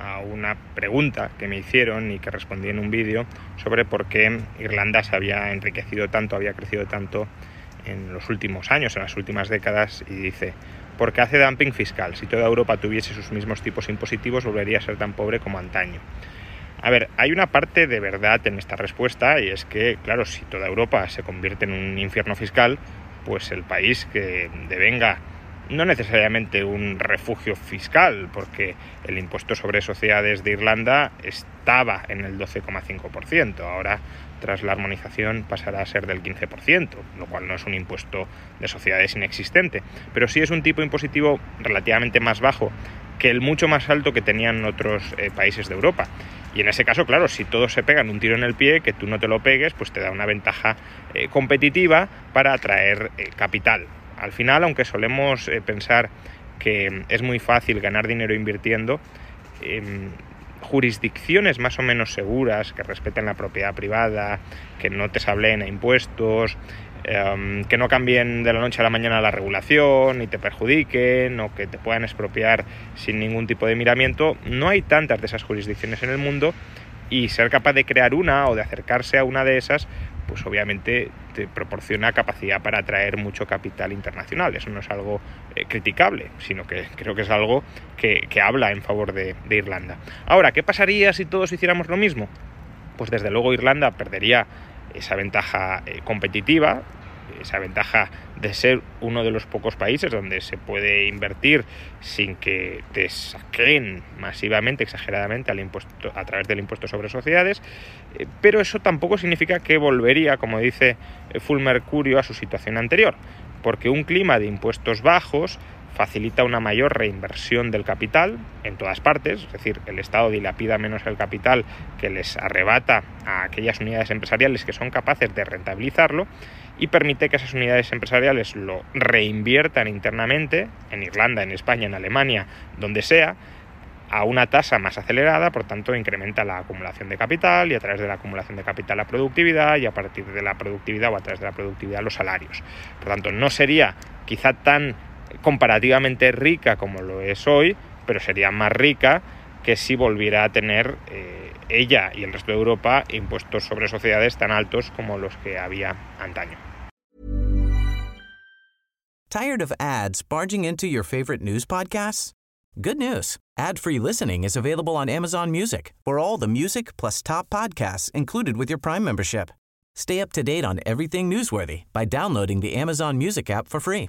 a una pregunta que me hicieron y que respondí en un vídeo sobre por qué Irlanda se había enriquecido tanto, había crecido tanto en los últimos años, en las últimas décadas, y dice, porque hace dumping fiscal. Si toda Europa tuviese sus mismos tipos impositivos, volvería a ser tan pobre como antaño. A ver, hay una parte de verdad en esta respuesta y es que, claro, si toda Europa se convierte en un infierno fiscal, pues el país que devenga no necesariamente un refugio fiscal, porque el impuesto sobre sociedades de Irlanda estaba en el 12,5%. Ahora, tras la armonización, pasará a ser del 15%, lo cual no es un impuesto de sociedades inexistente, pero sí es un tipo impositivo relativamente más bajo que el mucho más alto que tenían otros eh, países de Europa. Y en ese caso, claro, si todos se pegan un tiro en el pie, que tú no te lo pegues, pues te da una ventaja eh, competitiva para atraer eh, capital al final, aunque solemos eh, pensar que es muy fácil ganar dinero invirtiendo, em, jurisdicciones más o menos seguras, que respeten la propiedad privada, que no te sablen a impuestos, em, que no cambien de la noche a la mañana la regulación y te perjudiquen o que te puedan expropiar sin ningún tipo de miramiento, no hay tantas de esas jurisdicciones en el mundo y ser capaz de crear una o de acercarse a una de esas pues obviamente proporciona capacidad para atraer mucho capital internacional. Eso no es algo eh, criticable, sino que creo que es algo que, habla en favor de, Irlanda. Ahora, ¿qué pasaría si todos hiciéramos lo mismo? Pues desde luego Irlanda perdería esa ventaja eh, competitiva, esa ventaja de ser uno de los pocos países donde se puede invertir sin que te saquen masivamente, exageradamente al impuesto, a través del impuesto sobre sociedades, eh, pero eso tampoco significa que volvería, como dice Full Mercurio, a su situación anterior, porque un clima de impuestos bajos facilita una mayor reinversión del capital en todas partes, es decir, el Estado dilapida menos el capital que les arrebata a aquellas unidades empresariales que son capaces de rentabilizarlo y permite que esas unidades empresariales lo reinviertan internamente, en Irlanda, en España, en Alemania, donde sea, a una tasa más acelerada, por tanto incrementa la acumulación de capital y a través de la acumulación de capital la productividad y a partir de la productividad o a través de la productividad los salarios. Por tanto, no sería quizá tan comparativamente rica como lo es hoy, pero sería más rica que si volviera a tener eh, ella y el resto de Europa impuestos sobre sociedades tan altos como los que había antaño. Tired of ads barging into your favorite news podcasts? Good news. Ad-free listening is available on Amazon Music. For all the music plus top podcasts included with your Prime membership. Stay up to date on everything newsworthy by downloading the Amazon Music app for free